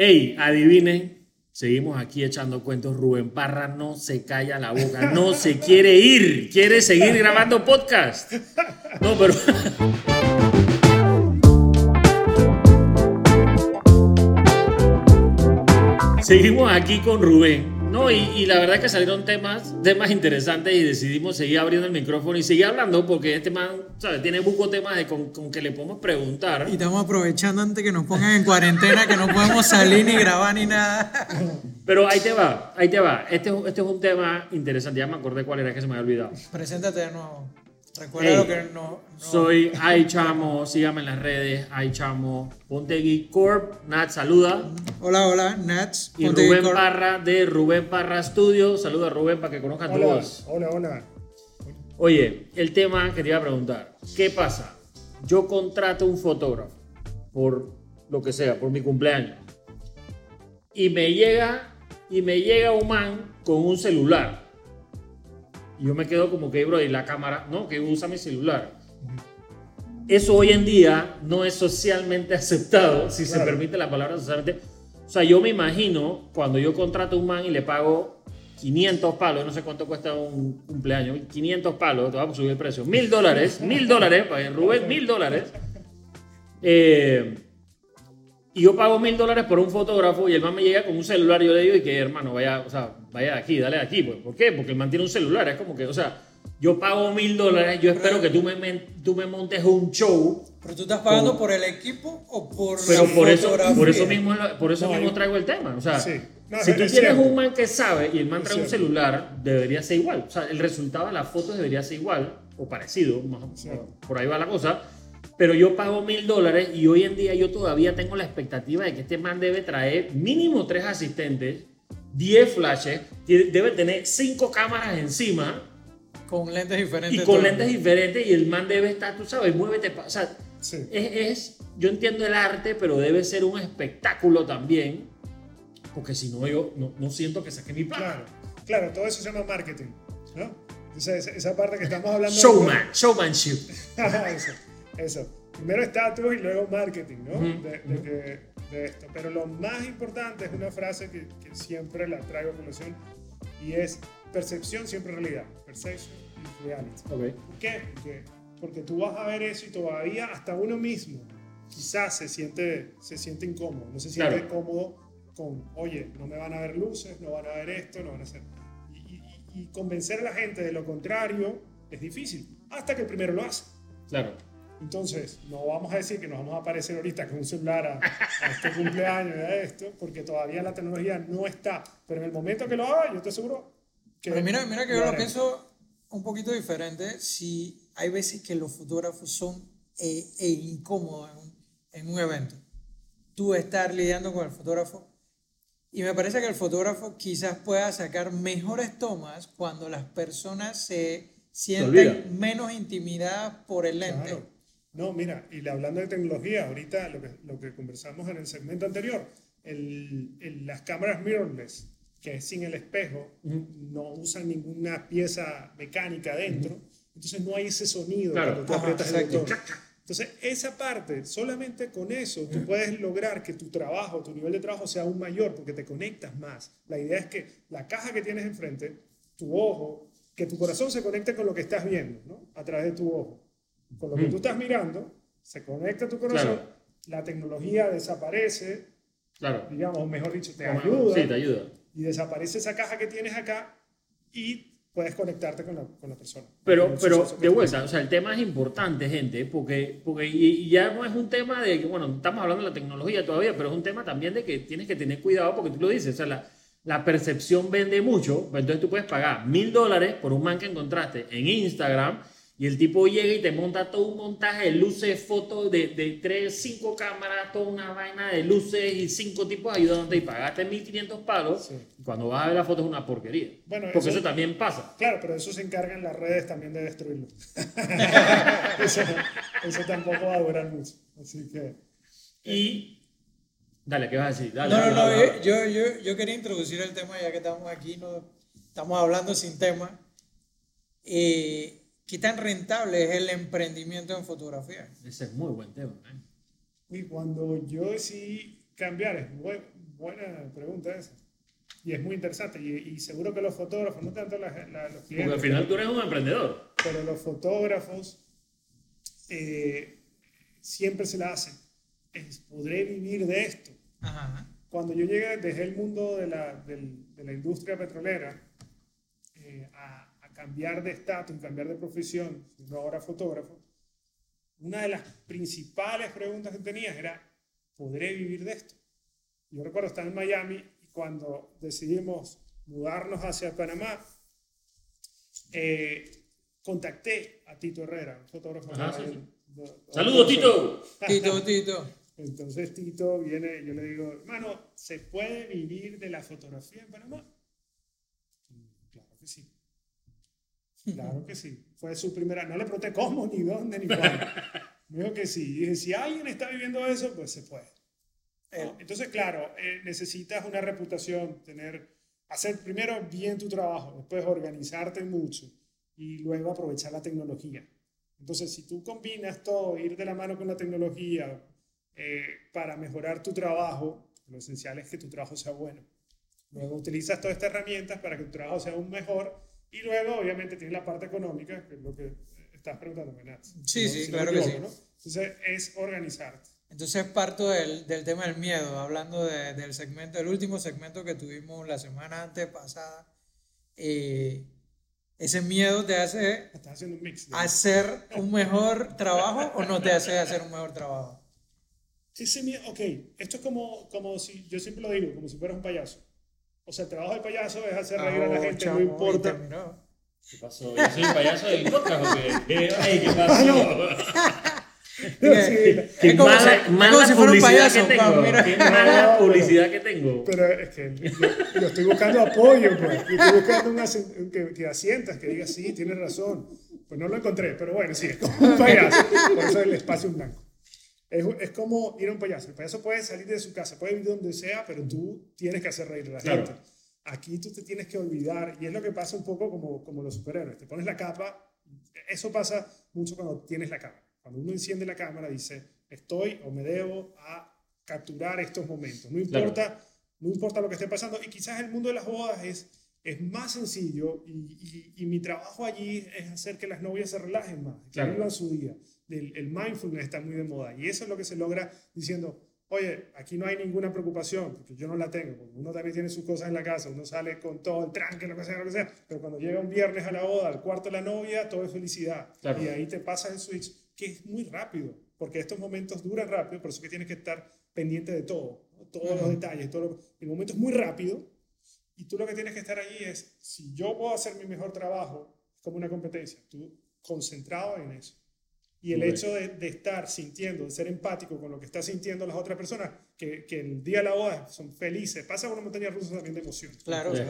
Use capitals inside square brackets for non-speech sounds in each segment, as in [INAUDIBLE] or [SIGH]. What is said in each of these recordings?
Ey, adivinen, seguimos aquí echando cuentos. Rubén Parra no se calla la boca, no se quiere ir, quiere seguir grabando podcast. No, pero. [LAUGHS] Seguimos aquí con Rubén. No, y, y la verdad es que salieron temas, temas interesantes y decidimos seguir abriendo el micrófono y seguir hablando porque este man, ¿sabes? Tiene buco temas de con, con que le podemos preguntar. Y estamos aprovechando antes que nos pongan en cuarentena, que no podemos salir ni grabar ni nada. Pero ahí te va, ahí te va. Este, este es un tema interesante. Ya me acordé cuál era que se me había olvidado. Preséntate de nuevo. Recuerda Ey, lo que no. no- Soy Ay Chamo, síganme en las redes, Ay Chamo, Ponte Geek Corp, Nat saluda. Hola, hola, Nats. Y Ponte Rubén Geek Corp. Parra de Rubén Parra Studio. Saluda Rubén para que conozcan tu Hola, voz. hola, hola. Oye, el tema que te iba a preguntar, ¿qué pasa? Yo contrato un fotógrafo por lo que sea, por mi cumpleaños. Y me llega y me llega un man con un celular. Yo me quedo como que, bro, y la cámara, no, que usa mi celular. Eso hoy en día no es socialmente [LAUGHS] aceptado, si se permite la palabra socialmente. O sea, yo me imagino cuando yo contrato un man y le pago 500 palos, no sé cuánto cuesta un cumpleaños, 500 palos, te vamos a subir el precio, mil dólares, mil dólares, [LAUGHS] para Rubén, mil dólares. Eh, y yo pago mil dólares por un fotógrafo y el man me llega con un celular y yo le digo, y que hermano, vaya, o sea, vaya de aquí, dale de aquí. Pues. ¿Por qué? Porque el man tiene un celular, es como que, o sea, yo pago mil dólares, yo espero que tú me, men- tú me montes un show, ¿Pero tú estás pagando por el equipo o por pero la por eso, fotografía? por eso mismo, por eso No, mismo traigo el tema. O sea, Sí. No, si tú es tienes cierto. un man que sabe y el man trae un celular, debería ser igual. O sea, el resultado de las fotos debería ser igual o parecido, más o- Sí. por ahí va la cosa. Pero yo pago mil dólares y hoy en día yo todavía tengo la expectativa de que este man debe traer mínimo tres asistentes, 10 flashes, debe tener cinco cámaras encima Con lentes diferentes. y con lentes diferentes y el man debe estar, tú sabes, muévete. O sea, Sí. es, es- yo entiendo el arte, pero debe ser un espectáculo también, porque si no, yo no, no siento que saque mi plata. Claro, claro, todo eso se llama marketing, ¿no? Entonces, esa, esa parte que estamos hablando... Showman, showmanship. [LAUGHS] eso, eso. Primero estatus y luego marketing, ¿no? De, de que- de esto. Pero lo más importante es una frase que, que siempre la traigo a colación y es percepción siempre realidad. Perception is reality. Ok. ¿Por qué? Porque, porque tú vas a ver eso y todavía hasta uno mismo quizás se siente, se siente incómodo, no se siente Claro. cómodo con, oye, no me van a ver luces, no van a ver esto, no van a hacer... Y, y- y convencer a la gente de lo contrario es difícil, hasta que el primero lo hace. Claro. Entonces, no vamos a decir que nos vamos a aparecer ahorita con un celular a, a este cumpleaños a esto, porque todavía la tecnología no está. Pero en el momento que lo haga, yo te aseguro que... Pero mira, mira que yo lo pienso un poquito diferente. Si hay veces que los fotógrafos son eh, eh, incómodos en un, en un evento. Tú estar lidiando con el fotógrafo. Y me parece que el fotógrafo quizás pueda sacar mejores tomas cuando las personas se sienten menos intimidadas por el lente. Claro. No, mira, y hablando de tecnología, ahorita lo que, lo que conversamos en el segmento anterior, el- el- las cámaras mirrorless, que es sin el espejo, no usan ninguna pieza mecánica dentro, entonces no hay ese sonido Claro. cuando tú Ajá, aprietas el botón. Entonces, esa parte, solamente con eso, tú puedes lograr que tu trabajo, tu nivel de trabajo sea aún mayor, porque te conectas más. La idea es que la caja que tienes enfrente, tu ojo, que tu corazón se conecte con lo que estás viendo, ¿no? A través de tu ojo. Con lo que tú estás mirando, se conecta tu corazón, Claro. la tecnología desaparece, Claro. digamos, mejor dicho, te Como- ayuda, Sí, te ayuda. y desaparece esa caja que tienes acá y puedes conectarte con la, con la persona. Pero, pero de vuelta, o sea, el tema es importante, gente, porque, porque y, y ya no es un tema de que, bueno, estamos hablando de la tecnología todavía, pero es un tema también de que tienes que tener cuidado porque tú lo dices, o sea, la, la percepción vende mucho, pues entonces tú puedes pagar mil dólares por un man que encontraste en Instagram y el tipo llega y te monta todo un montaje de luces, fotos de, de tres, cinco cámaras, toda una vaina de luces y cinco tipos ayudándote y pagaste 1500 palos Sí. y cuando vas a ver la foto es una porquería. Bueno, porque eso- eso también pasa. Claro, pero eso se encargan las redes también de destruirlo. [LAUGHS] eso, eso tampoco va a durar mucho. Así que, Y. Dale, ¿qué vas a decir? Dale, No, no, no, dale, dale. yo, yo, yo quería introducir el tema ya que estamos aquí, no, estamos hablando sin tema. Eh, ¿Qué tan rentable es el emprendimiento en fotografía? Ese es muy buen tema. ¿eh? y cuando yo decidí cambiar, es buen, buena pregunta esa. Y es muy interesante. Y, y seguro que los fotógrafos, no tanto la- la- los Porque clientes, al final tú eres un emprendedor. pero los fotógrafos eh, siempre se la hacen. Es, ¿Podré vivir de esto? Ajá. Cuando yo llegué, dejé el mundo de la, del- de la industria petrolera eh, a cambiar de estatus, cambiar de profesión, siendo ahora fotógrafo, una de las principales preguntas que tenía era, ¿podré vivir de esto? Yo recuerdo estar en Miami y cuando decidimos mudarnos hacia Panamá, eh, contacté a Tito Herrera, un fotógrafo. Ajá, de- sí, sí. de- de- ¡Saludos, Tito! Tito, [LAUGHS] Tito. entonces Tito viene, yo le digo, hermano, ¿se puede vivir de la fotografía en Panamá? "Mm, Claro que sí. Claro que sí. Fue su primera, no le pregunté cómo, ni dónde, ni cuándo. [LAUGHS] Me dijo que sí. Y dije, si alguien está viviendo eso, pues se puede. El- Entonces, claro, eh, necesitas una reputación, tener, hacer primero bien tu trabajo, después organizarte mucho y luego aprovechar la tecnología. Entonces, si tú combinas todo, ir de la mano con la tecnología eh, para mejorar tu trabajo, lo esencial es que tu trabajo sea bueno. Luego utilizas todas estas herramientas para que tu trabajo sea aún mejor y luego, obviamente, tienes la parte económica, que es lo que estás preguntando, ¿verdad? Sí, ¿No? sí, Si claro que sí. ¿no? Entonces, es organizarte. Entonces parto del, del tema del miedo, hablando de- del segmento, el último segmento que tuvimos la semana antes pasada. eh, ese miedo te hace un mix. hacer un mejor trabajo o no te hace hacer un mejor trabajo. Ese miedo, ok, esto es como, como si, yo siempre lo digo, como si fueras un payaso. O sea, el trabajo del payaso es hacer reír a la Oh, gente, chamo, no importa. ¿Qué pasó? ¿Yo soy el payaso del podcast o qué? ¿Qué, Ey, ¿qué pasó? [LAUGHS] Es Qué como mala, si publicidad payaso, que pa, tengo. mira. Qué mala [LAUGHS] publicidad que tengo. Pero es que yo, yo estoy buscando apoyo, pues. Yo estoy buscando un asen- que, que asientas, que digas, sí, tienes razón. Pues no lo encontré, pero bueno, sí, es como un payaso. Por eso el espacio en blanco. Es, es como ir a un payaso. El payaso puede salir de su casa, puede vivir donde sea, pero tú tienes que hacer reír a la Claro. gente. Aquí tú te tienes que olvidar, y es lo que pasa un poco como, como los superhéroes. Te pones la capa, eso pasa mucho cuando tienes la cámara. Cuando uno enciende la cámara, dice, estoy o me debo a capturar estos momentos. No Claro. importa, no importa lo que esté pasando. Y quizás el mundo de las bodas es, es más sencillo y, y- y mi trabajo allí es hacer que las novias se relajen más, que Claro. vivan su día. El, el mindfulness está muy de moda y eso es lo que se logra diciendo, oye, aquí no hay ninguna preocupación, porque yo no la tengo, porque uno también tiene sus cosas en la casa, uno sale con todo el tranque, lo que sea, lo que sea, pero cuando llega un viernes a la boda, al cuarto de la novia, todo es felicidad. Claro. Y ahí te pasas el switch, que es muy rápido, porque estos momentos duran rápido, por eso que tienes que estar pendiente de todo, ¿no? todos los detalles, todo lo- el momento es muy rápido, y tú lo que tienes que estar allí es, si yo puedo hacer mi mejor trabajo, es como una competencia, tú concentrado en eso. Y el Ok. hecho de, de estar sintiendo, de ser empático con lo que está sintiendo las otras personas, que, que el día de la boda son felices, pasa una montaña rusa también de emociones. Claro, [LAUGHS] Eso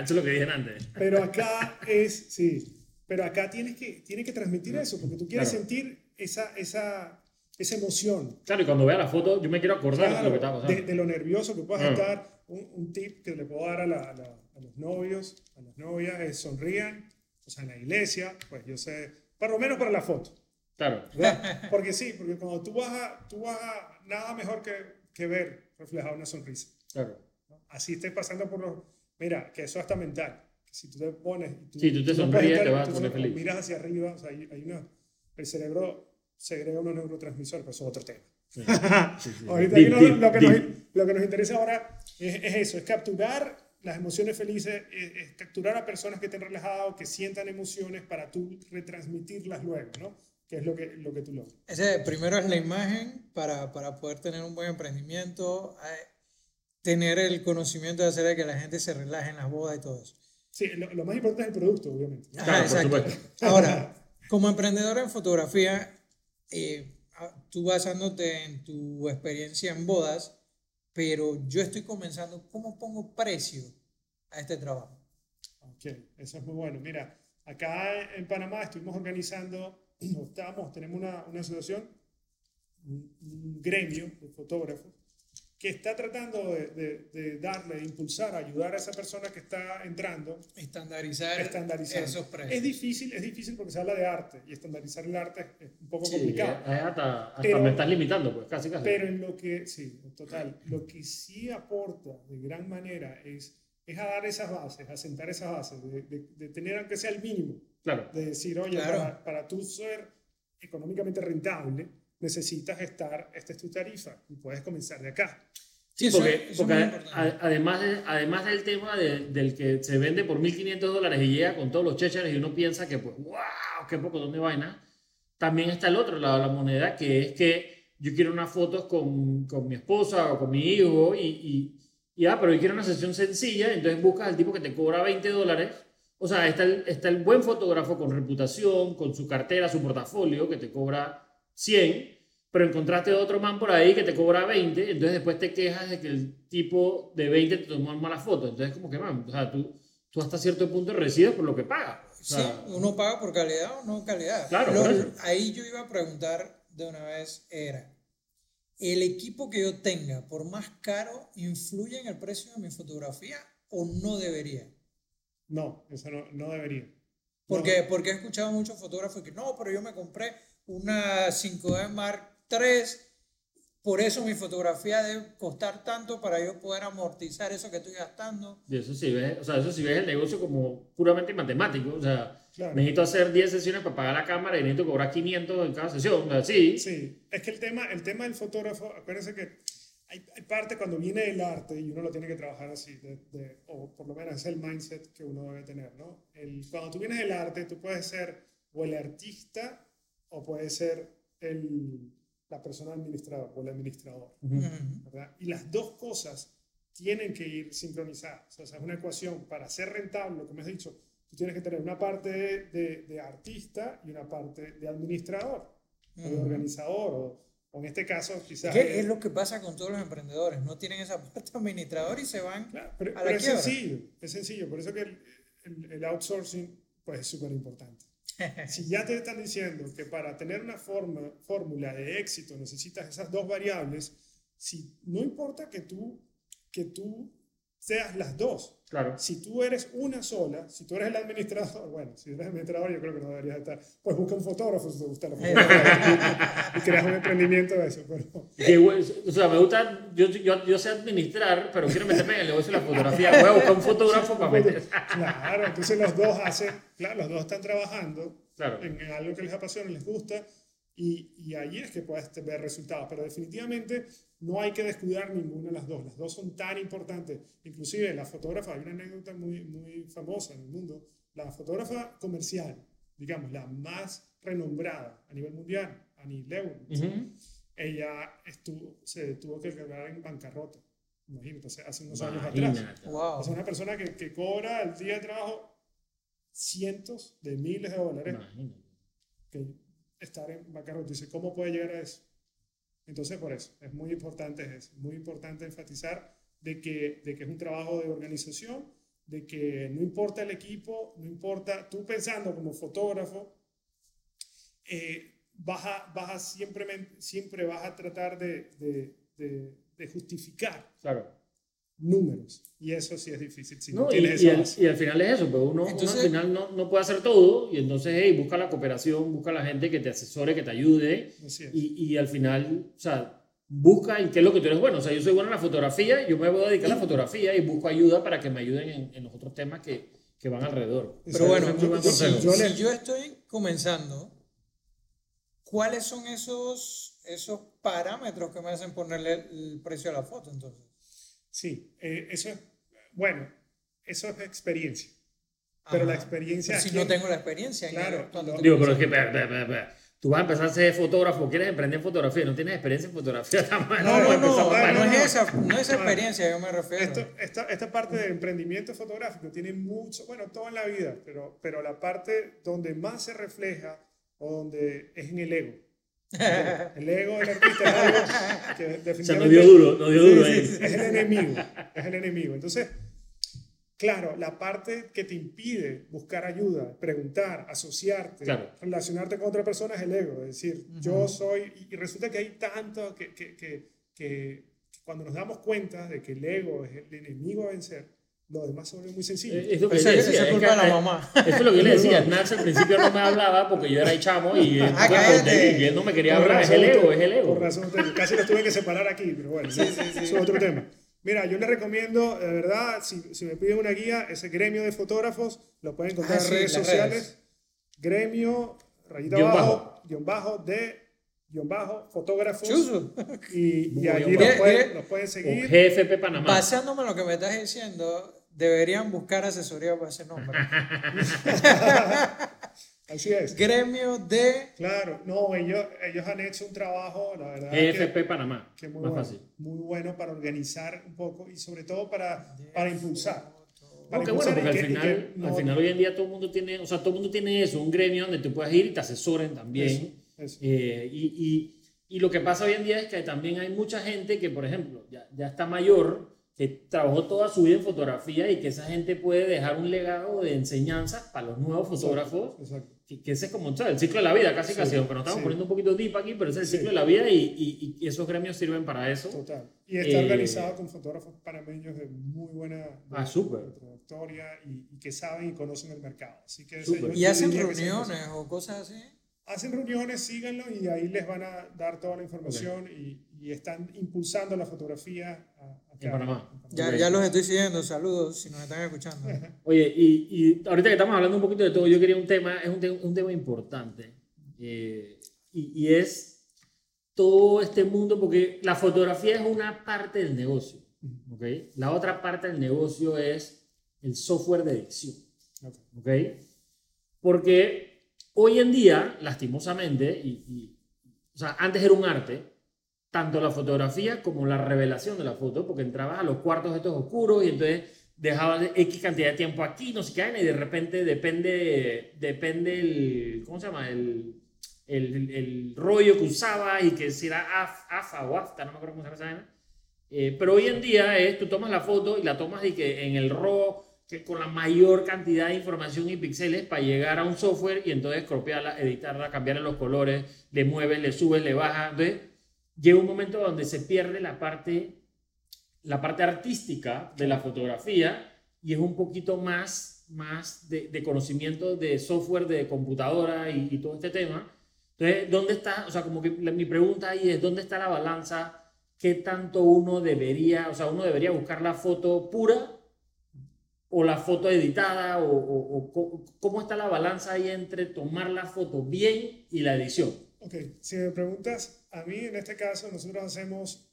es lo que dije antes. Pero acá [LAUGHS] es, sí, pero acá tienes que, tienes que transmitir eso, porque tú quieres Claro. sentir esa, esa, esa emoción. Claro, y cuando vea la foto, yo me quiero acordar de Claro, lo que está de, de lo nervioso que puedas Ah. estar. Un, un tip que le puedo dar a, la- a la- a los novios, a las novias, es sonrían, o sea, en la iglesia, pues yo sé, por lo menos para la foto. Claro. [LAUGHS] ¿verdad? Porque sí, porque cuando tú vas a, tú vas a nada mejor que, que ver reflejada una sonrisa. Claro. ¿no? Así estés pasando por los... Mira, que eso hasta mental. Que si tú te pones... y tú, Sí, tú te sonríes, te vas a poner feliz. Miras hacia arriba, o sea, hay, hay una... El cerebro segrega unos neurotransmisores, pero eso es otro tema. Sí, [LAUGHS] sí. Ahorita Deep, deep, lo, que nos, lo que nos interesa ahora es, es eso, es capturar las emociones felices, es, es capturar a personas que estén relajadas, que sientan emociones para tú retransmitirlas luego, ¿no? Que es lo que, lo que tú logras. Ese primero es la imagen para, para poder tener un buen emprendimiento, eh, tener el conocimiento de hacer de que la gente se relaje en las bodas y todo eso. Sí, lo, lo más importante es el producto, obviamente. ¿no? Ajá, Claro, por exacto. supuesto. Ahora, como emprendedor en fotografía, eh, a- tú basándote en tu experiencia en bodas, pero yo estoy comenzando, ¿cómo pongo precio a este trabajo? Ok, eso es muy bueno. Mira, acá en Panamá estuvimos organizando, estamos, tenemos una, una asociación, un, un gremio de fotógrafos que está tratando de, de, de darle, de impulsar, ayudar a esa persona que está entrando Estandarizar, estandarizar. esos precios. Es difícil, es difícil porque se habla de arte y estandarizar el arte es un poco Sí, complicado. es hasta, hasta Pero- me estás limitando, pues, casi, casi. Pero en lo que, sí, total, lo que sí aporta de gran manera es, es a dar esas bases, a sentar esas bases, de, de- de tener aunque sea el mínimo, claro. de decir, oye, Claro. para, para tú ser económicamente rentable, necesitas estar, esta es tu tarifa y puedes comenzar de acá. Sí, eso- porque eso es porque a- además, de- además del tema de- del que se vende por 1.500 dólares y llega con todos los chécheres y uno piensa que, pues, wow, qué poco, ¿dónde vaina? También está el otro lado de la moneda, que es que yo quiero unas fotos con, con mi esposa o con mi hijo y, y, y, ah, pero yo quiero una sesión sencilla, entonces buscas al tipo que te cobra 20 dólares. O sea, está el, está el buen fotógrafo con reputación, con su cartera, su portafolio, que te cobra 100, pero encontraste otro man por ahí que te cobra 20, entonces después te quejas de que el tipo de 20 te tomó malas fotos. Entonces, como que, man, o sea, tú, tú hasta cierto punto recibes por lo que pagas. O Sí, sea, uno paga por calidad o no calidad. Claro, Lo- ahí yo iba a preguntar de una vez, era, ¿el equipo que yo tenga, por más caro, influye en el precio de mi fotografía o no debería? No, eso no, no debería. Porque, porque he escuchado muchos fotógrafos que no, pero yo me compré una 5D Mark III, por eso mi fotografía debe costar tanto para yo poder amortizar eso que estoy gastando. y eso sí ves, o sea, eso sí ves el negocio como puramente matemático. O sea, Claro. necesito hacer 10 sesiones para pagar la cámara y necesito cobrar 500 en cada sesión. O sea, sí, Sí, es que el tema, el tema del fotógrafo, acuérdense que hay, hay parte cuando viene el arte y uno lo tiene que trabajar así, de, de- o por lo menos es el mindset que uno debe tener, ¿no? El, cuando tú vienes del arte, tú puedes ser o el artista o puedes ser el, la persona administradora o el administrador. Y las dos cosas tienen que ir sincronizadas. O sea, es una ecuación para ser rentable, lo que me has dicho, tú tienes que tener una parte de, de- de artista y una parte de administrador o de organizador, o, o en este caso quizás... ¿Qué es lo que pasa con todos los emprendedores? No tienen esa parte administradora y se van Claro, pero, a pero la es quiebra. sencillo, es sencillo, por eso que el, el- el outsourcing pues, es súper importante. Si ya te están diciendo que para tener una forma, fórmula de éxito necesitas esas dos variables, si, no importa que tú, que tú seas las dos, claro. si tú eres una sola, si tú eres el administrador, [LAUGHS] bueno, si eres administrador yo creo que no deberías estar, pues busca un fotógrafo si te gusta la fotografía [LAUGHS] y creas un emprendimiento de eso, pero... O sea, me gusta, yo, yo, yo sé administrar, pero quiero meterme en el negocio de la fotografía. Voy a buscar un fotógrafo para meter. [LAUGHS] Claro, entonces los dos hacen, claro, los dos están trabajando Claro. en algo que les apasiona, les gusta, y, y ahí es que puedes ver resultados. Pero definitivamente no hay que descuidar ninguna de las dos. Las dos son tan importantes. Inclusive la fotógrafa, hay una anécdota muy, muy famosa en el mundo, la fotógrafa comercial, digamos, la más renombrada a nivel mundial, Annie Leibovitz, Ujú. ella estuvo, se tuvo que declarar en bancarrota. Imagínate, hace- unos años atrás. Wow. Sea, una persona que, que cobra al día de trabajo cientos de miles de dólares Imagínate. que estar en bancarrota. Dice, ¿cómo puede llegar a eso? Entonces, por eso, es muy importante eso, muy importante enfatizar de que, de que es un trabajo de organización, de que no importa el equipo, no importa, tú pensando como fotógrafo, eh, vas, a, vas a siempre, siempre vas a tratar de, de justificar Claro. Números. Y eso sí es difícil si no, No, y, tienes y al, base. y al final es eso, pues uno, uno Entonces- al final no, no puede hacer todo y entonces hey, busca la cooperación, busca la gente que te asesore, que te ayude y, y al final, o sea, busca en qué es lo que tú eres bueno. O sea, yo soy bueno en la fotografía, yo me voy a dedicar a la fotografía y busco ayuda para que me ayuden en, en los otros temas que, que van alrededor. Pero Eso bueno, es muy buen si, yo le- si yo estoy comenzando, ¿cuáles son esos, esos parámetros que me hacen ponerle el precio a la foto entonces? Sí, eh, eso es, bueno, eso es experiencia. Pero la Ajá. experiencia Pero si aquí no en- tengo la experiencia. Claro, ¿no? Digo, pero es que, espera, espera, espera. tú vas a empezar a ser fotógrafo, quieres emprender en fotografía, no tienes experiencia en fotografía. [LAUGHS] A no, no, no, no, no, es esa, no es experiencia, yo me refiero. Esto- esta, esta parte de emprendimiento fotográfico tiene mucho, bueno, todo en la vida, pero, pero la parte donde más se refleja o donde es en el ego. El ego del artista es algo que [LAUGHS] O sea, nos dio duro, nos dio duro sí, ahí. sí, es el enemigo, es el enemigo. Entonces, claro, la parte que te impide buscar ayuda, preguntar, asociarte, Claro. relacionarte con otra persona es el ego. Es decir, yo soy, y resulta que hay tanto que, que, que, que- que cuando nos damos cuenta de que el ego es el enemigo a vencer, lo demás se vuelve muy sencillo. Es lo que yo le esa decía. es es culpa de la mamá. Esto es lo que yo le decía. [LAUGHS] Nax al principio no me hablaba porque yo era el chamo y él, Ah, pues, él no me quería Por hablar. Es razón el ego, es el ego. Por razón, casi los tuve que separar aquí, pero bueno, eso es otro tema. Mira, yo les recomiendo, de verdad, si, si me piden una guía, ese gremio de fotógrafos, lo pueden encontrar Ah, en sí, redes sociales. redes. Gremio, rayita Guión abajo, bajo. guion bajo, de, guion bajo, fotógrafos. Chuzo. Y, y allí nos pueden, pueden O seguir. GFP Panamá. Basándome en lo que me estás diciendo, deberían buscar asesoría para ese nombre. [LAUGHS] Así es. Gremio de Claro, no, ellos, ellos han hecho un trabajo, la verdad. GFP que- Panamá. que muy Más bueno, fácil. muy bueno para organizar un poco y sobre todo para, para impulsar. Para Porque bueno, impulsar porque y al que- final, que no- al final hoy en día todo el mundo tiene, o sea, todo el mundo tiene eso, un gremio donde tú puedes ir y te asesoren también. Eso, eso. Eh, y, y, y lo que pasa hoy en día es que también hay mucha gente que, por ejemplo, ya, ya está mayor, que trabajó toda su vida en fotografía y que esa gente puede dejar un legado de enseñanza para los nuevos fotógrafos. Exacto. Que, que ese es como ¿sabes? el ciclo de la vida, casi Sí, casi, nos estamos sí. poniendo un poquito deep aquí, pero ese es el Sí. ciclo de la vida y, y- y esos gremios sirven para eso. Total. Y está Eh, organizado con fotógrafos panameños de muy buena de- Ah, súper. de trayectoria y, y que saben y conocen el mercado. Así que Súper. yo- y hacen reuniones o cosas así. hacen reuniones, síganlo y ahí les van a dar toda la información y, y están impulsando la fotografía a- En Panamá. Ya, Ok. ya los estoy siguiendo. Saludos si nos están escuchando. [LAUGHS] Oye, y, y ahorita que estamos hablando un poquito de todo, yo quería un tema, es un, te- un tema importante, eh, y, y es todo este mundo, porque la fotografía es una parte del negocio, ¿ok? La otra parte del negocio es el software de edición. ¿ok? Porque hoy en día, lastimosamente, y, y- o sea, antes era un arte, tanto la fotografía como la revelación de la foto, porque entrabas a los cuartos estos oscuros y entonces dejabas X cantidad de tiempo aquí, no sé qué, y de repente depende, depende el, ¿cómo se llama? El, el, el- rollo que usabas y que si era AF, AFA o AFTA, no me acuerdo cómo se llama esa vaina. Eh, pero hoy en día es, tú tomas la foto y la tomas y que en el RAW, que con la mayor cantidad de información y píxeles para llegar a un software y entonces copiarla, editarla, cambiarle los colores, le mueves, le subes, le bajas. Entonces llega un momento donde se pierde la parte, la parte artística de la fotografía y es un poquito más, más de, de conocimiento de software, de computadora y, y todo este tema. Entonces, ¿dónde está? O sea, como que la- mi pregunta ahí es, ¿dónde está la balanza? ¿Qué tanto uno debería, o sea, uno debería buscar la foto pura o la foto editada? ¿O, o- o cómo está la balanza ahí entre tomar la foto bien y la edición? Ok, si me preguntas, a mí en este caso nosotros hacemos,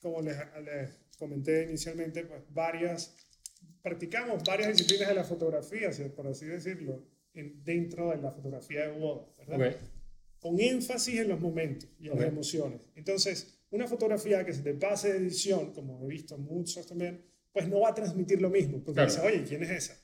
como les, les comenté inicialmente, pues varias, practicamos varias disciplinas de la fotografía, por así decirlo, en- dentro de la fotografía de boda, ¿verdad? Ok. Con énfasis en los momentos y en Ok. las emociones. Entonces, una fotografía que se te pase de edición, como he visto muchos también, pues no va a transmitir lo mismo, porque Claro. dice, oye, ¿quién es esa?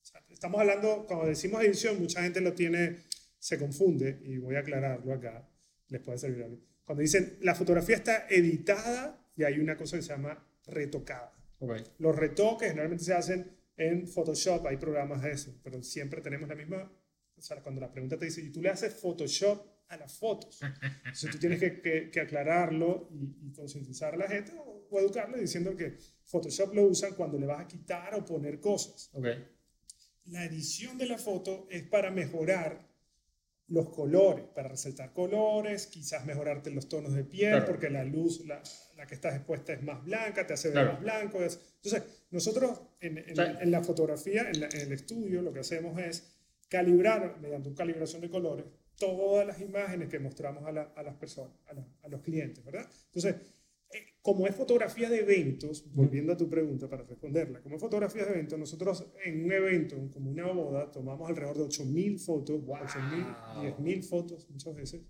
O sea, estamos hablando, cuando decimos edición, mucha gente lo tiene, se confunde, y voy a aclararlo acá, les puede servir a mí. Cuando dicen, la fotografía está editada y hay una cosa que se llama retocada. Ok. Los retoques generalmente se hacen en Photoshop, hay programas de eso, pero siempre tenemos la misma, o sea, cuando la pregunta te dice, ¿y tú le haces Photoshop a las fotos? Entonces tú tienes que, que- que aclararlo y, y concientizar a la gente o, o educarle diciendo que Photoshop lo usan cuando le vas a quitar o poner cosas. Ok. La edición de la foto es para mejorar los colores, para resaltar colores, quizás mejorarte los tonos de piel, Claro. porque la luz, la, la que estás expuesta es más blanca, te hace ver Claro. más blanco. es- Entonces, nosotros en, la fotografía, en, la- en el estudio, lo que hacemos es calibrar, mediante una calibración de colores, todas las imágenes que mostramos a, la- a las personas, a, a los clientes, ¿verdad? Entonces, como es fotografía de eventos, volviendo a tu pregunta para responderla, como es fotografía de eventos, nosotros en un evento, como una boda, tomamos alrededor de 8.000 fotos, Wow. 8.000, 10.000 fotos muchas veces,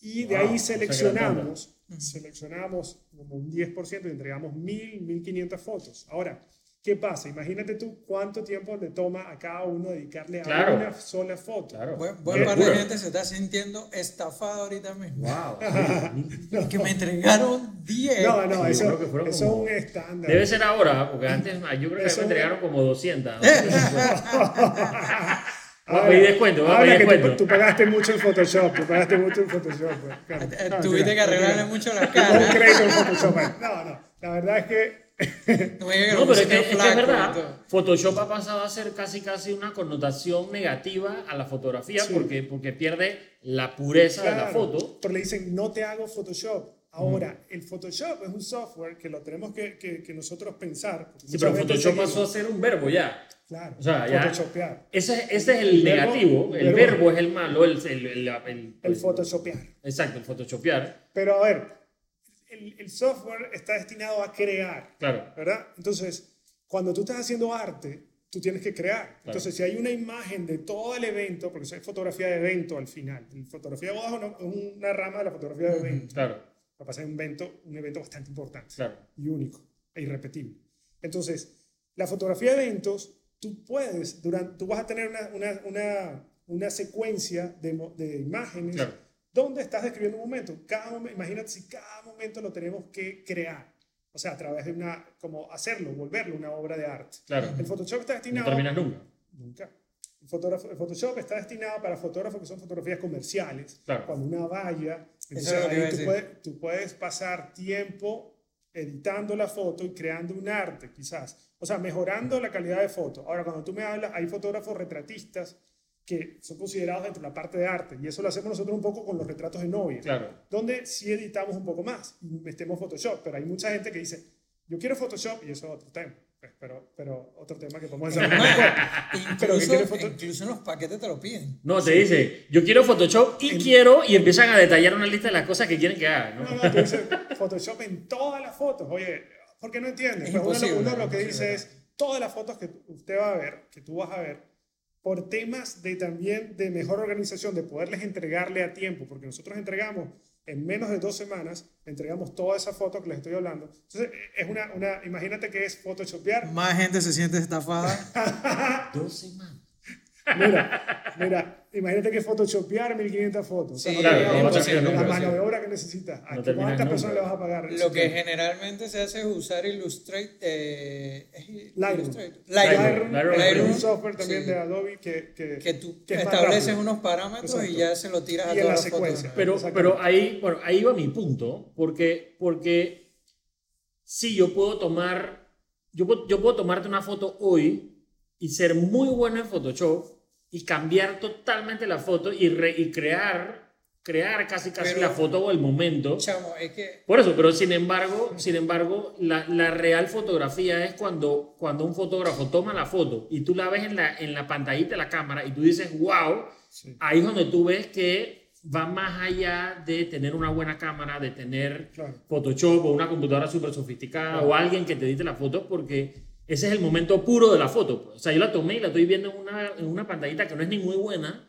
y de Wow, o ahí seleccionamos, seleccionamos como un 10% y entregamos 1.000, 1.500 fotos. Ahora, ¿qué pasa? Imagínate tú cuánto tiempo le toma a cada uno dedicarle a Claro. una sola foto. Claro. Buen, buen par de gente se está sintiendo estafado ahorita mismo. Wow. [LAUGHS] Que me entregaron 10. No, no, Sí, eso, eso como- es un estándar. Debe ser ahora, porque antes yo creo que Eso- me entregaron como 200. ¿no? Va a pedir descuento, a pedir que descuento. tú, tú pagaste mucho en Photoshop, tú pagaste mucho en Photoshop. pues, claro. Eh, No, Tuviste que arreglarle mucho la Un cara. crédito en Photoshop. pues. No, no, la verdad es que [LAUGHS] No pero es que, es que verdad. Photoshop ha pasado a ser casi casi una connotación negativa a la fotografía Sí. porque, porque pierde la pureza de la foto. Pero le dicen, no te hago Photoshop. Ahora, el Photoshop es un software que lo tenemos que, que, que nosotros pensar. Sí, pero Photoshop pasó a ser un verbo ya. Claro, O sea, ya- photoshopear. Ese, ese es el El verbo- negativo, el verbo- verbo es el malo, el, el, el, el- El photoshopear. Exacto, el photoshopear. Pero a ver, el, el software está destinado a crear, Claro, ¿verdad? Entonces, cuando tú estás haciendo arte, tú tienes que crear. Entonces, si hay una imagen de todo el evento, porque eso es fotografía de evento al final, fotografía de bodas es una- es una rama de la fotografía de evento. claro, Va a pasar un evento, un evento bastante importante claro. y único e irrepetible. Entonces, la fotografía de eventos, tú puedes, durante, tú vas a tener una, una, una, una secuencia de, imágenes Claro. Donde estás describiendo un momento. Cada momen- imagínate si cada momento lo tenemos que crear. O sea, a través de una, como hacerlo, volverlo una obra de arte. Claro. El Photoshop está No destinado... terminas nunca. Nunca. El, fotógrafo- el Photoshop está destinado para fotógrafos que son fotografías comerciales. Claro. Cuando una valla. Entonces es lo que iba a ahí tú puedes, tú puedes pasar tiempo editando la foto y creando un arte, quizás. O sea, mejorando la calidad de foto. Ahora, cuando tú me hablas, hay fotógrafos retratistas que son considerados dentro de la parte de arte. Y eso lo hacemos nosotros un poco con los retratos de novia. Claro. Donde sí editamos un poco más y metemos Photoshop. Pero hay mucha gente que dice, yo quiero Photoshop y eso es otro tema. Pues, pero, pero otro tema que podemos que [LAUGHS] Incluso, incluso en los paquetes te lo piden. No, te dice, yo quiero Photoshop y quiero, y empiezan a detallar una lista de las cosas que quieren que haga, ¿no? No, no, tú dices Photoshop en todas las fotos. Oye, ¿por qué no entiendes? Es Pues uno, uno lo que dice es, todas las fotos que usted va a ver, que tú vas a ver, por temas de también de mejor organización, de poderles entregarle a tiempo, porque nosotros entregamos en menos de dos semanas, entregamos toda esa foto que les estoy hablando. Entonces, es una, una imagínate que es photoshopear. Más gente se siente estafada. [LAUGHS] Dos semanas. Mira, mira, imagínate que photoshopear 1500 fotos. O sea, Sí, no claro, terminas no a terminar la mano sí. de obra que necesitas. ¿A No ¿Cuántas nunca. personas le vas a pagar? Lo que tiempo? generalmente se hace es usar Illustrate. Eh, ¿es Lightroom. Illustrator? Lightroom. Lightroom. Lightroom. es Lightroom. un software también Sí. de Adobe que, que, Que tú que estableces rápido. unos parámetros y Exacto. ya se lo tiras a Y en todas la las secuencia. fotos. Pero, pero ahí, bueno, ahí va mi punto, porque, porque sí, yo puedo tomar, yo puedo, yo puedo tomarte una foto hoy y ser muy bueno en Photoshop y cambiar totalmente la foto y, re- y crear, crear casi casi Pero- la foto o el momento. Chamo, es que Por eso, pero sin embargo, sin embargo, la, la real fotografía es cuando, cuando un fotógrafo toma la foto y tú la ves en la, en la pantallita de la cámara y tú dices, wow, Sí. ahí es donde tú ves que va más allá de tener una buena cámara, de tener Claro. Photoshop o una computadora súper sofisticada o alguien que te edite la foto porque ese es el momento puro de la foto. pues. O sea, yo la tomé y la estoy viendo en una, en una pantallita que no es ni muy buena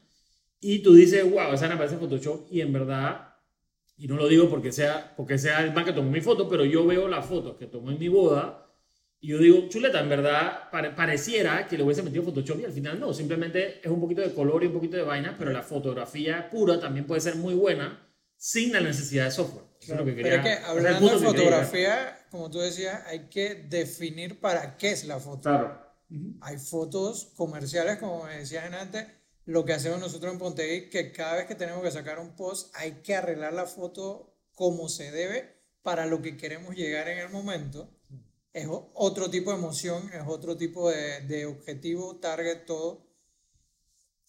y tú dices, wow, esa me parece Photoshop y en verdad, y no lo digo porque sea, porque sea el man que tomó mi foto, pero yo veo las fotos que tomó en mi boda y yo digo, chuleta, en verdad pare- pareciera que le hubiese metido Photoshop y al final no, simplemente es un poquito de color y un poquito de vaina, pero la fotografía pura también puede ser muy buena sin la necesidad de software. Eso es lo que Pero quería- es que ese es el hablando de que fotografía, como tú decías, hay que definir para qué es la foto. Claro. Hay fotos comerciales, como me decías antes, lo que hacemos nosotros en Pontegui, que cada vez que tenemos que sacar un post, hay que arreglar la foto como se debe para lo que queremos llegar en el momento. Es otro tipo de emoción, es otro tipo de, de objetivo, target, todo.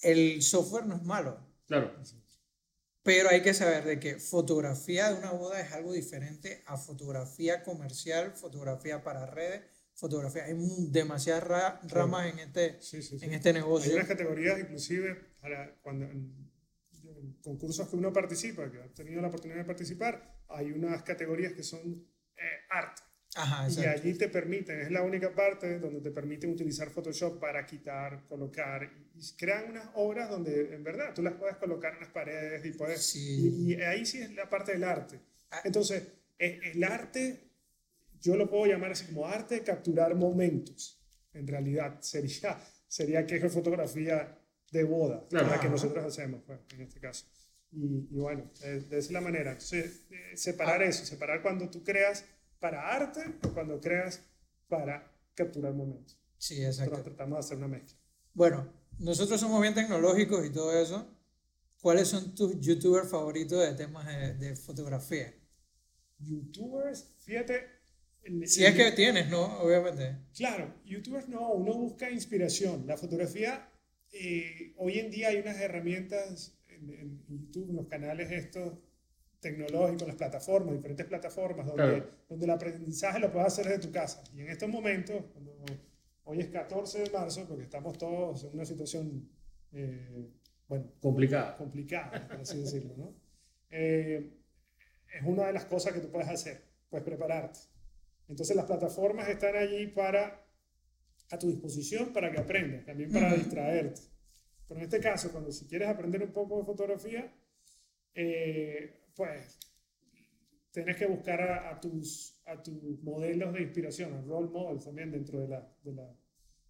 El software no es malo, Claro. Pero hay que saber de que fotografía de una boda es algo diferente a fotografía comercial, fotografía para redes, fotografía. Hay demasiadas ra- ramas en este, Sí, sí, sí. en este Hay negocio. unas categorías, inclusive, cuando, en, en concursos que uno participa, que ha tenido la oportunidad de participar, hay unas categorías que son eh, arte. Ajá, Y allí te permiten, es la única parte donde te permiten utilizar Photoshop para quitar, colocar, y, crean unas obras donde en verdad tú las puedes colocar en las paredes y puedes... Sí. Y, y ahí sí es la parte del arte. Ah. Entonces, el arte, yo lo puedo llamar así como arte de capturar momentos. En realidad, sería, sería que es fotografía de boda, Claro. la que Ajá. nosotros hacemos, pues, en este caso. Y, y bueno, eh, de esa es la manera. Entonces, eh, separar eso, separar cuando tú creas para arte o cuando creas para capturar momentos. Sí, Nosotros exacto. tratamos de hacer una mezcla. Bueno, nosotros somos bien tecnológicos y todo eso. ¿Cuáles son tus youtubers favoritos de temas de, de fotografía? Youtubers, fíjate. el- Si el- es que tienes, ¿no? Obviamente. Claro, youtubers no, uno busca inspiración. La fotografía, eh, hoy en día hay unas herramientas en, en YouTube, en los canales estos tecnológicos, las plataformas, diferentes plataformas, donde, Claro. donde el aprendizaje lo puedes hacer desde tu casa. Y en estos momentos, cuando hoy es 14 de marzo, porque estamos todos en una situación, eh, bueno, Complicada. complicada, por así decirlo, ¿no? Eh, es una de las cosas que tú puedes hacer, puedes prepararte. Entonces las plataformas están allí para, a tu disposición para que aprendas, también para distraerte. Pero en este caso, cuando si quieres aprender un poco de fotografía, eh, pues tienes que buscar a, a tus, a tus modelos de inspiración, a role models también dentro de la, de la...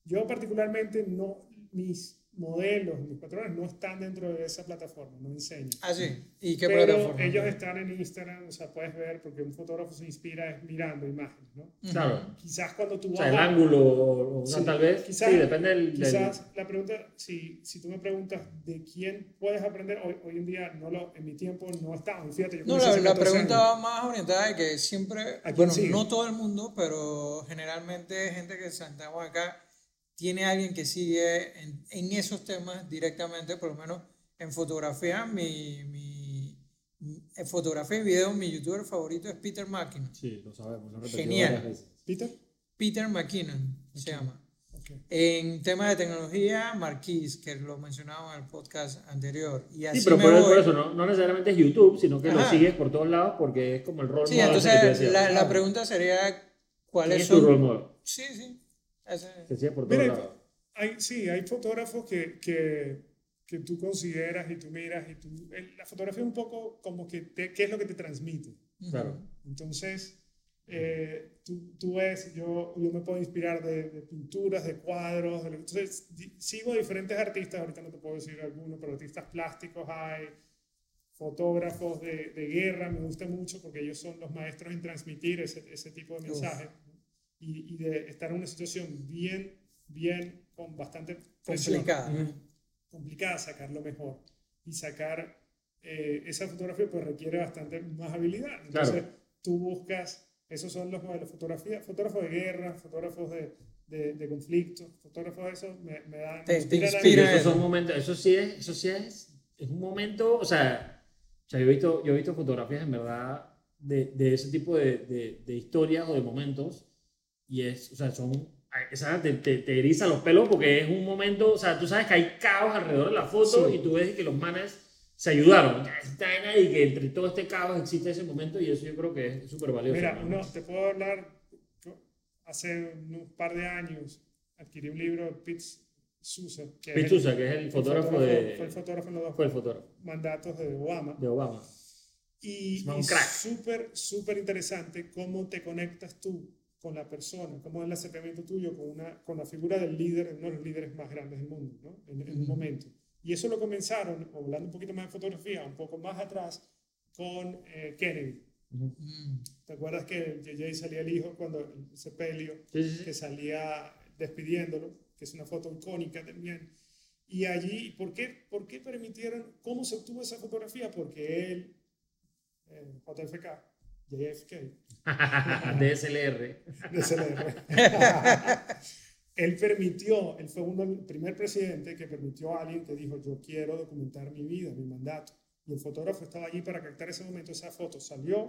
Yo particularmente no, mis modelos, mis patrones no están dentro de esa plataforma, no enseño. Ah, sí. ¿Y qué Pero plataforma? ellos están en Instagram, o sea, puedes ver, porque un fotógrafo se inspira es mirando imágenes, ¿no? Claro. Quizás cuando tú O vas sea, el a- ángulo, o una Sí, tal vez. quizás- sí, depende del. del- Quizás la pregunta, si, si tú me preguntas de quién puedes aprender, hoy, hoy en día, no lo, en mi tiempo no estamos. Fíjate, yo No, la, la 14 pregunta años. va más orientada de que siempre, bueno, sigue? no todo el mundo, pero generalmente gente que sentamos acá tiene alguien que sigue en, en esos temas directamente, por lo menos en fotografía, mi, mi, en fotografía y video, mi youtuber favorito es Peter McKinnon. Sí, lo sabemos. lo Genial. veces. Peter. Peter McKinnon se llama. Ok. En temas de tecnología, Marquis, que lo mencionaba en el podcast anterior. Y así Sí, pero me por, voy. por eso no, no necesariamente es YouTube, sino que lo Ajá. sigues por todos lados porque es como el rol Sí, model que te entonces decía. la, la pregunta sería, ¿Quién ¿cuáles es tu rol model? Sí, sí. Que sigues por todos lados. hay, sí, hay fotógrafos que, que, que tú consideras y tú miras y tú... el- La fotografía es un poco como que te- qué es lo que te transmite. Claro. Entonces, eh, tú, tú ves, yo, yo me puedo inspirar de, de pinturas, de cuadros, de lo- entonces di- sigo a diferentes artistas, ahorita no te puedo decir alguno, pero artistas plásticos hay, fotógrafos de, de guerra, me gusta mucho porque ellos son los maestros en transmitir ese, ese tipo de mensajes. Y, y de estar en una situación bien, bien, con bastante presión Complicada. Complicada sacarlo mejor. Y sacar eh, esa fotografía pues requiere bastante más habilidad. Entonces Claro. tú buscas, esos son los modelos, fotografía, fotógrafos de guerra, fotógrafos de, de, de conflicto, fotógrafos de eso me, me dan... Te- me te inspira esos eso. son momentos, eso sí es, eso sí es, es un momento, o sea, o sea yo, he visto, yo he visto fotografías en verdad de, de ese tipo de, de, de historias o de momentos y es, o sea, son, o sea, te, te, te eriza los pelos porque es un momento, o sea, tú sabes que hay caos alrededor de la foto Sí. y tú ves que los manes se ayudaron, ya y que entre todo este caos existe ese momento y eso yo creo que es súper valioso. Mira, ¿no? te puedo hablar, hace un par de años adquirí un libro de Pete Sousa, que, es el- Pete Sousa, que es el fotógrafo de- fue el fotógrafo en los dos Fue el fotógrafo mandatos de Obama. de Obama. Y, y súper, súper interesante cómo te conectas tú con la persona, cómo es el acercamiento tuyo con, una, con la figura del líder, uno de los líderes más grandes del mundo, ¿no? en, en un momento. Y eso lo comenzaron, hablando un poquito más de fotografía, un poco más atrás, con eh, Kennedy. ¿Te acuerdas que JJ salía el hijo cuando Sí, sí, sí. que salía despidiéndolo, que es una foto icónica también? Y allí, ¿por qué, ¿por qué permitieron, cómo se obtuvo esa fotografía? Porque él, eh, JFK, JFK, DSLR. de CLR, él permitió, él fue uno, el primer presidente que permitió a alguien que dijo, yo quiero documentar mi vida, mi mandato. Y el fotógrafo estaba allí para captar ese momento, esa foto salió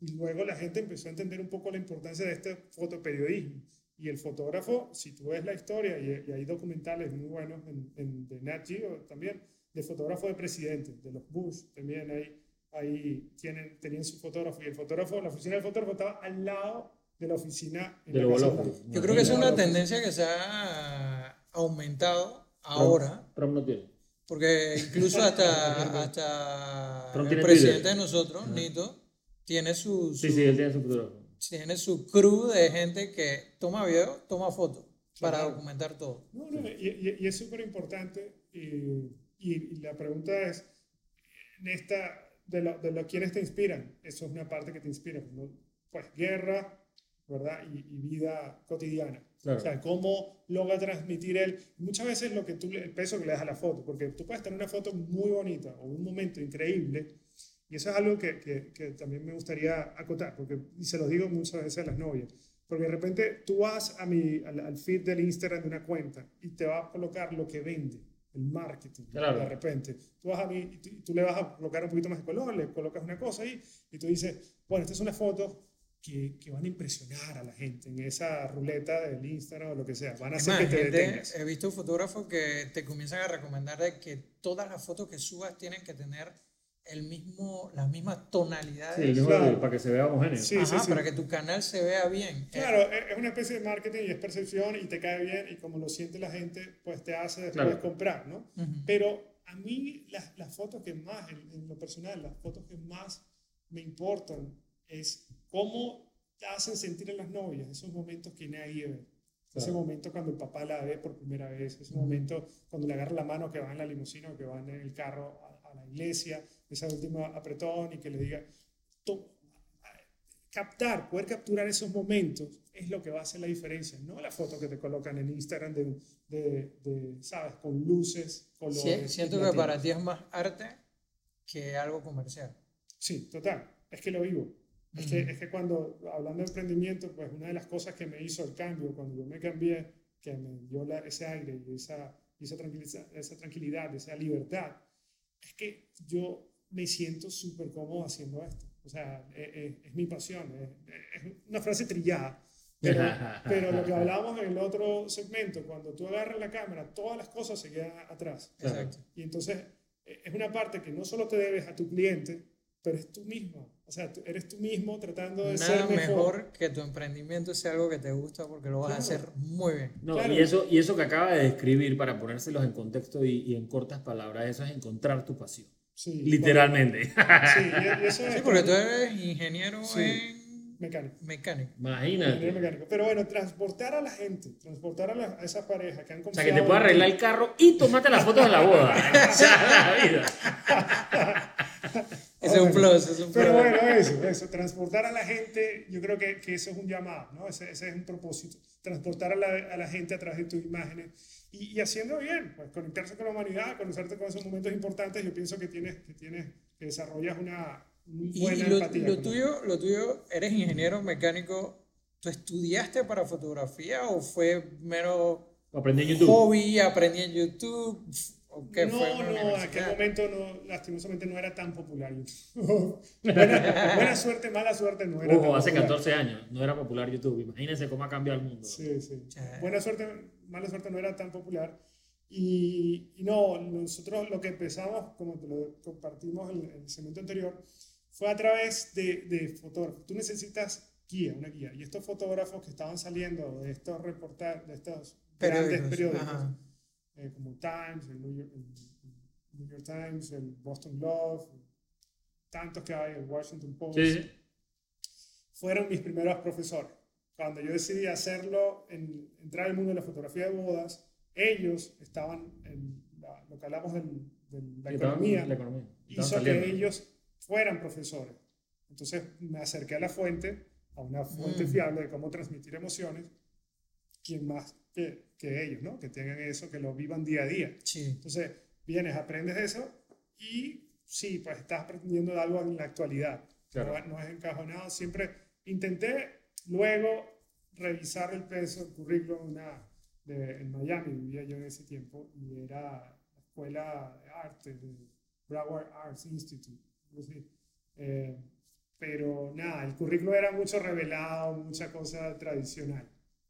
y luego la gente empezó a entender un poco la importancia de este fotoperiodismo. Y el fotógrafo, si tú ves la historia, y, y hay documentales muy buenos en, en, de Nat Geo también, de fotógrafos de presidentes, de los Bush, también ahí, ahí tienen, tenían su fotógrafo. Y el fotógrafo, la oficina del fotógrafo estaba al lado de la oficina en De la Casa. Yo creo que es una tendencia que se ha aumentado ahora, Trump no tiene. porque incluso hasta, hasta Trump el presidente Twitter. de nosotros, Nito, tiene su, Sí, su- sí, él tiene su fotógrafo. tiene su crew de gente que toma video, toma fotos para Claro. documentar todo. No, no, y, y- y es súper importante. Y, y- y la pregunta es, en esta, de, lo, de lo, ¿quiénes te inspiran? Eso es una parte que te inspira. ¿no? Pues guerra, ¿verdad? Y, y vida cotidiana. Claro. O sea, cómo logra transmitir él. Muchas veces lo que tú, el peso que le das a la foto, porque tú puedes tener una foto muy bonita o un momento increíble, y eso es algo que, que, que también me gustaría acotar, porque y se lo digo muchas veces a las novias, porque de repente tú vas a mi, al, al feed del Instagram de una cuenta y te va a colocar lo que vende, el marketing, Claro. de repente. Tú vas a mí y tú, tú le vas a colocar un poquito más de color, le colocas una cosa ahí y tú dices, bueno, esta es una foto que, que van a impresionar a la gente en esa ruleta del Instagram o lo que sea. Van a hacer más, que te gente- detengas. he visto fotógrafos que te comienzan a recomendar de que todas las fotos que subas tienen que tener el mismo, las mismas tonalidades Sí, el mismo Claro. para que se vea homogéneo. Sí, Ajá, sí, sí. para que tu canal se vea bien. Eh, Claro, es es una especie de marketing y es percepción y te cae bien y como lo siente la gente, pues te hace después Claro. comprar, ¿no? Ujú. Pero a mí las, las fotos que más, en, en lo personal, las fotos que más me importan es cómo te hacen sentir en las novias, esos momentos que nadie ve. Ese Claro. momento cuando el papá la ve por primera vez, ese momento cuando le agarra la mano que va en la limusina o que van en el carro a, a la iglesia, esa última apretón y que le diga, to- captar, poder capturar esos momentos es lo que va a hacer la diferencia, no la foto que te colocan en Instagram de, de, de, ¿sabes? Con luces, Sí, colores. siento que para ti es más arte que algo comercial. Sí, total. Es que lo vivo. Es, que, es que cuando, hablando de emprendimiento, pues una de las cosas que me hizo el cambio, cuando yo me cambié, que me dio la- ese aire y esa, esa, tranquilidad, esa tranquilidad, esa libertad, es que yo me siento súper cómodo haciendo esto. O sea, es, es- es mi pasión. Es, es una frase trillada. Pero, pero lo que hablábamos en el otro segmento, cuando tú agarras la cámara, todas las cosas se quedan atrás. Exacto. Y entonces eh, es una parte que no solo te debes a tu cliente, pero es tú mismo. O sea, tú- eres tú mismo tratando de Nada ser mejor. mejor que tu emprendimiento sea algo que te gusta porque lo vas a Claro. hacer muy bien. No, Claro. y, eso, y eso que acaba de describir, para ponérselos en contexto y, y en cortas palabras, eso es encontrar tu pasión. Sí, Literalmente. sí, [LAUGHS] Sí, es porque tú eres ingeniero Sí. en mecánico. mecánico. ingeniero Imagínate. mecánico. Pero bueno, transportar a la gente, transportar a, la- a esa pareja que han O confiado sea, que te pueda arreglar el carro y tomarte las fotos de la boda. [LAUGHS] O sea, la vida. [LAUGHS] Ese es un plus, es un plus. Pero bueno, eso, eso, transportar a la gente, yo creo que, que eso es un llamado, ¿no? Ese, ese es un propósito, transportar a la, a la gente a través de tus imágenes y, y haciendo bien, pues conectarse con la humanidad, conectarte con esos momentos importantes, yo pienso que tienes, que tienes, que desarrollas una Y buena lo, empatía. lo tuyo, lo tuyo, eres ingeniero mecánico. ¿Tú estudiaste para fotografía o fue mero aprendí en YouTube. hobby, aprendí en YouTube? ¿O qué no, fue no, en aquel momento no, lastimosamente no era tan popular YouTube. [LAUGHS] buena, buena suerte, mala suerte no era Ojo, tan hace popular. 14 años no era popular YouTube. Imagínense cómo ha cambiado el mundo. Sí, sí. Buena suerte, mala suerte no era tan popular. Y, y no, nosotros lo que empezamos, como te lo compartimos en, en el segmento anterior, fue a través de, de fotógrafos. Tú necesitas guía, una guía. Y estos fotógrafos que estaban saliendo de estos reportajes, de estos grandes Periódicos, periódicos, ajá. eh, como Times, el New, York, el New York Times, el Boston Globe, tantos que hay, el Washington Post, sí. fueron mis primeros profesores. Cuando yo decidí hacerlo, en, entrar al mundo de la fotografía de bodas, ellos estaban en la- lo que hablamos del- de la economía, La economía. Hizo saliendo. que ellos fueran profesores. Entonces me acerqué a la fuente, a una fuente Mm. fiable de cómo transmitir emociones, quien más que, que ellos, ¿no? Que tengan eso, que lo vivan día a día. Sí. Entonces, vienes, aprendes eso y sí, pues estás aprendiendo de algo en la actualidad. Claro. No, no es encajonado. Siempre intenté luego revisar el peso, el currículum una, de, en Miami, vivía yo en ese tiempo, y era la escuela de arte, de Broward Arts Institute. así. Eh, pero nada, el currículo era mucho revelado, mucha cosa tradicional,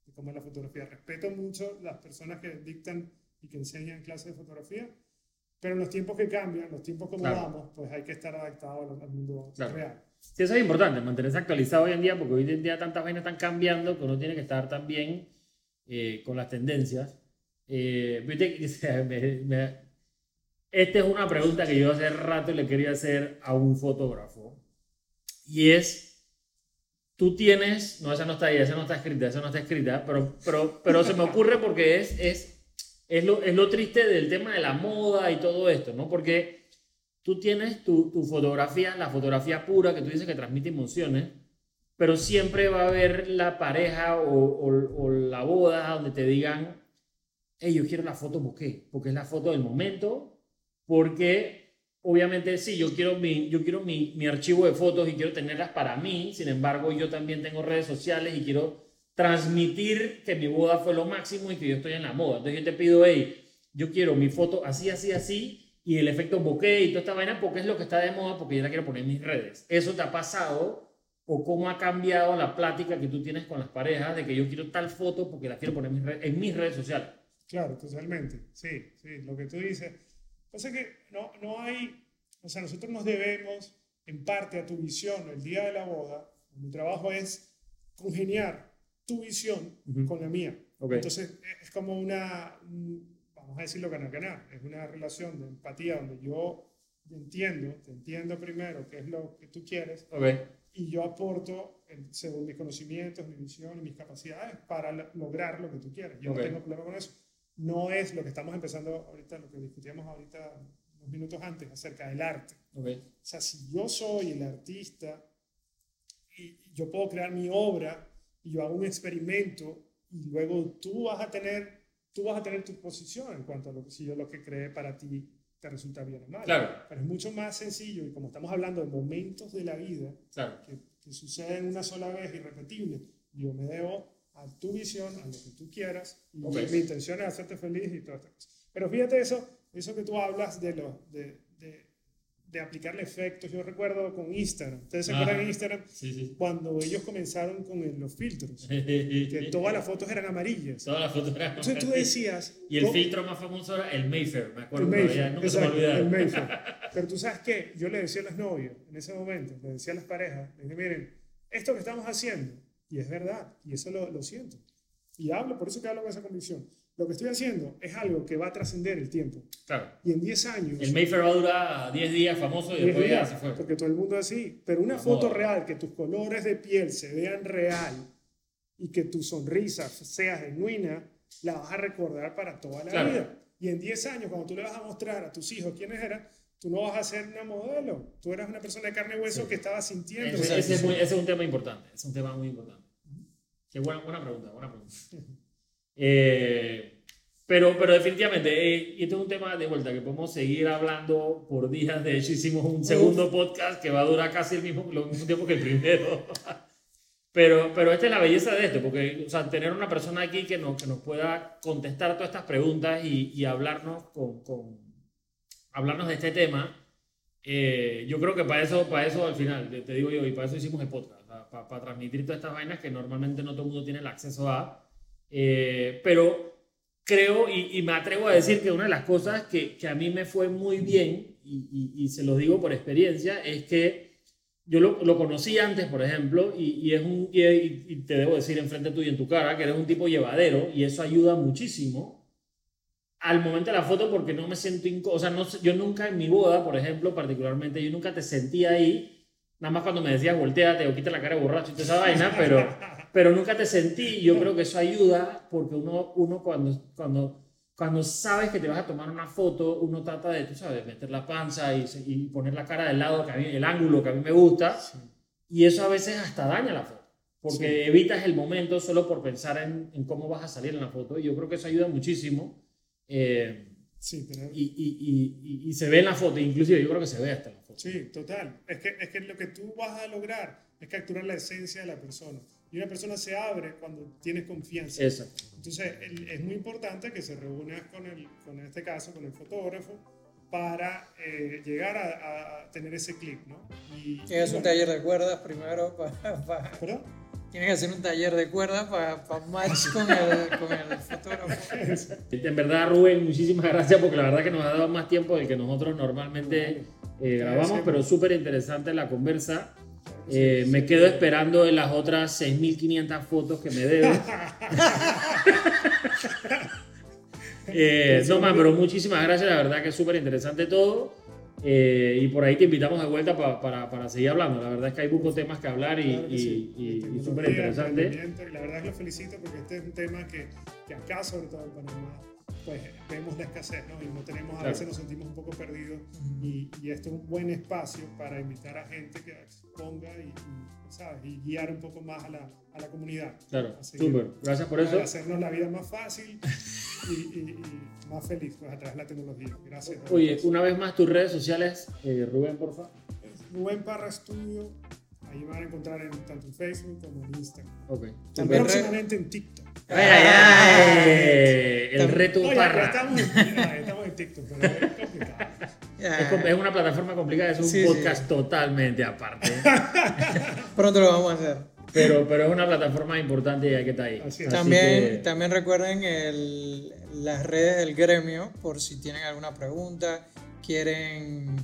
de cómo es la fotografía. Respeto mucho las personas que dictan y que enseñan clases de fotografía, pero en los tiempos que cambian, los tiempos como Claro. vamos, pues hay que estar adaptado al, al mundo Claro. real. Sí, eso es importante, mantenerse actualizado hoy en día, porque hoy en día tantas vainas están cambiando que uno tiene que estar también eh, con las tendencias. Eh, [LAUGHS] me- me- esta es una pregunta que yo hace rato le quería hacer a un fotógrafo. Y es, tú tienes, no, esa no está ahí, esa no está escrita, esa no está escrita, pero, pero, pero se me ocurre porque es, es, es, lo, es lo triste del tema de la moda y todo esto, ¿no? Porque tú tienes tu, tu fotografía, la fotografía pura que tú dices que transmite emociones, pero siempre va a haber la pareja o, la boda donde te digan, hey, yo quiero la foto bokeh, porque es la foto del momento, porque obviamente sí, yo quiero, mi, yo quiero mi, mi archivo de fotos y quiero tenerlas para mí, sin embargo yo también tengo redes sociales y quiero transmitir que mi boda fue lo máximo y que yo estoy en la moda. Entonces yo te pido, hey, yo quiero mi foto así, así, así, y el efecto bokeh y toda esta vaina, porque es lo que está de moda, porque yo la quiero poner en mis redes. ¿Eso te ha pasado? ¿O cómo ha cambiado la plática que tú tienes con las parejas de que yo quiero tal foto porque la quiero poner en mis, redes- en mis redes sociales? Claro, totalmente. Sí, sí, lo que tú dices. Pasa que no, no hay, o sea, nosotros nos debemos en parte a tu visión el día de la boda. Mi trabajo es congeniar tu visión Ujú. con la mía. Ok. Entonces es como una, un- vamos a decirlo ganar-ganar, es una relación de empatía donde yo entiendo, te entiendo primero qué es lo que tú quieres Ok. y yo aporto en- según mis conocimientos, mi visión y mis capacidades para lo- lograr lo que tú quieres. Yo Ok. no tengo problema con eso. No es lo que estamos empezando ahorita, lo que discutíamos ahorita unos minutos antes acerca del arte. Ok. O sea, si yo soy el artista y yo puedo crear mi obra y yo hago un experimento y luego tú vas a tener, tú vas a tener tu posición en cuanto a lo si yo lo que creé para ti te resulta bien o mal. Claro. Pero es mucho más sencillo y como estamos hablando de momentos de la vida Claro. que, que suceden una sola vez, irrepetible, yo me debo a tu visión, a lo que tú quieras y Ok. mi intención es hacerte feliz y todas estas cosas. Pero fíjate eso, eso que tú hablas de, lo, de, de, de aplicarle efectos. Yo recuerdo con Instagram. ¿Ustedes se acuerdan de Instagram? Sí, sí. Cuando ellos comenzaron con el- los filtros, [LAUGHS] que todas las fotos eran amarillas. Todas las fotos eran Entonces tú decías... Y el ¿cómo- filtro más famoso era el Mayfair, me acuerdo. el Mayfair, nunca se me exacto, el Mayfair. [LAUGHS] Pero tú sabes qué, yo le decía a las novias en ese momento, le decía a las parejas, le dije, miren, esto que estamos haciendo, y es verdad, y eso lo, lo siento, y hablo, por eso que hablo con esa convicción, lo que estoy haciendo es algo que va a trascender el tiempo. Claro. Y en 10 años... El Mayfair va a durar 10 días famoso y 10 después ya se fue. Porque todo el mundo así. Pero una La foto moda. real, que tus colores de piel se vean real y que tu sonrisa sea genuina, la vas a recordar para toda la Claro. vida. Y en 10 años, cuando tú le vas a mostrar a tus hijos quiénes eran, tú no vas a ser una modelo. Tú eras una persona de carne y hueso Sí. que estaba sintiendo. Ese, ese es muy- ese es un tema importante. Es un tema muy importante. Qué buena, buena pregunta, buena pregunta. [LAUGHS] Eh, pero, pero definitivamente, eh, y esto es un tema de vuelta que podemos seguir hablando por días. De hecho, hicimos un segundo podcast que va a durar casi el mismo, lo mismo tiempo que el primero. Pero, pero esta es la belleza de esto, porque o sea, tener una persona aquí que nos, que nos pueda contestar todas estas preguntas y, y hablarnos, con, con- hablarnos de este tema, eh, yo creo que para eso, para eso al final, te, te digo yo, y para eso hicimos el podcast, para, para transmitir todas estas vainas que normalmente no todo el mundo tiene el acceso a. Eh, pero creo y, y me atrevo a decir que una de las cosas que, que a mí me fue muy bien, y, y- y se lo digo por experiencia, es que yo lo, lo conocí antes, por ejemplo, y, es un, y, te debo decir enfrente tuyo y en tu cara que eres un tipo llevadero, y eso ayuda muchísimo al momento de la foto porque no me siento incómodo. O sea, no, yo nunca en mi boda, por ejemplo, particularmente, yo nunca te sentí ahí, nada más cuando me decías volteate o quita la cara borracho y toda esa vaina, pero, pero nunca te sentí. Yo creo que eso ayuda porque uno, uno cuando, cuando, cuando sabes que te vas a tomar una foto, uno trata de, tú sabes, meter la panza y, y poner la cara del lado, que a mí, el ángulo que a mí me gusta, y eso a veces hasta daña la foto. Porque evitas el momento solo por pensar en, en cómo vas a salir en la foto. Y yo creo que eso ayuda muchísimo. Eh, Sí, y, y, y, y- y se ve en la foto, inclusive yo creo que se ve hasta en la foto. Sí, total. Es que, es que lo que tú vas a lograr es capturar la esencia de la persona. Y una persona se abre cuando tienes confianza. Exacto. Entonces, el- es muy importante que se reúnas con, el, con este caso, con el fotógrafo, para eh, llegar a, a tener ese clip, ¿no? Y, Tienes que hacer un bueno, taller de cuerdas primero para... ¿Perdón? Tienes que hacer un taller de cuerdas para match [LAUGHS] con el, con el fotógrafo. En verdad, Rubén, muchísimas gracias porque la verdad que nos ha dado más tiempo del que nosotros normalmente eh, grabamos, pero súper interesante la conversa. Eh, me quedo esperando en las otras 6.500 fotos que me debes. [LAUGHS] Eh, no, man, pero muchísimas gracias, la verdad que es súper interesante todo. Eh, y por ahí te invitamos de vuelta pa- para, para seguir hablando. La verdad es que hay muchos temas que hablar y, Claro que sí. y- y súper interesante. La verdad es que lo felicito porque este es un tema que, que acá, sobre todo en Panamá, pues vemos la escasez, ¿no? Y no tenemos, a Claro. veces nos sentimos un poco perdidos y, y esto es un buen espacio para invitar a gente que exponga y, y, ¿sabes? y guiar un poco más a la, a la comunidad. Claro, súper. Gracias por eso. Hacernos la vida más fácil y, más feliz pues, a través de la tecnología. Gracias. Oye, una vez más tus redes sociales, eh, Rubén, porfa. Es Rubén Parra Studio, ahí me van a encontrar en, tanto en Facebook como en Instagram. Ok. También próximamente en TikTok. Ay, ay, ay, El reto No, ya- ya, Parra. estamos, en, ya estamos en TikTok, pero es complicado. Es, una plataforma complicada, es un Sí, sí. podcast totalmente aparte. [LAUGHS] Pronto lo vamos a hacer. Pero, pero es una plataforma importante y hay que estar ahí. Así es. También, que- también recuerden el- las redes del gremio por si tienen alguna pregunta, quieren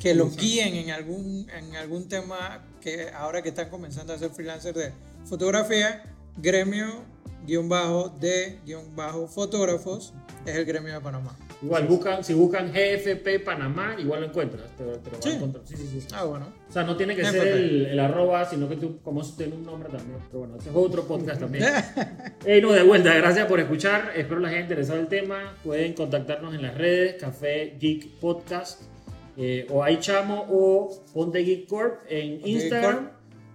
que los guíen en algún, en algún tema que ahora que están comenzando a ser freelancers de fotografía, gremio guion bajo de guion bajo fotógrafos es el gremio de Panamá. Igual, buscan, si buscan GFP Panamá, igual lo encuentras. Te, te lo vas a Sí. encontrar. Sí, sí, sí. Ah, bueno. O sea, no tiene que GFP. ser el, el arroba, sino que tú, como eso tiene un nombre también. Pero bueno, ese es otro podcast también. [LAUGHS] Ey, no, de vuelta, gracias por escuchar. Espero les haya interesado el tema. Pueden contactarnos en las redes, Café Geek Podcast, eh, o iChamo o Ponte Geek Corp en Instagram.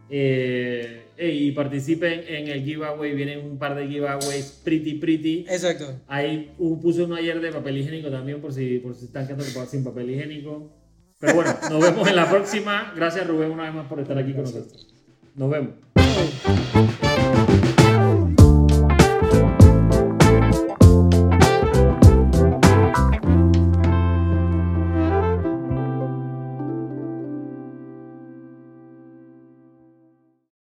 Eh, y participen en el giveaway. Vienen un par de giveaways pretty, pretty. Exacto. Ahí uh, puse uno ayer de papel higiénico también, por si, por si están quedando sin papel higiénico. Pero bueno, [LAUGHS] nos vemos en la próxima. Gracias, Rubén, una vez más por estar aquí con nosotros. Nos vemos.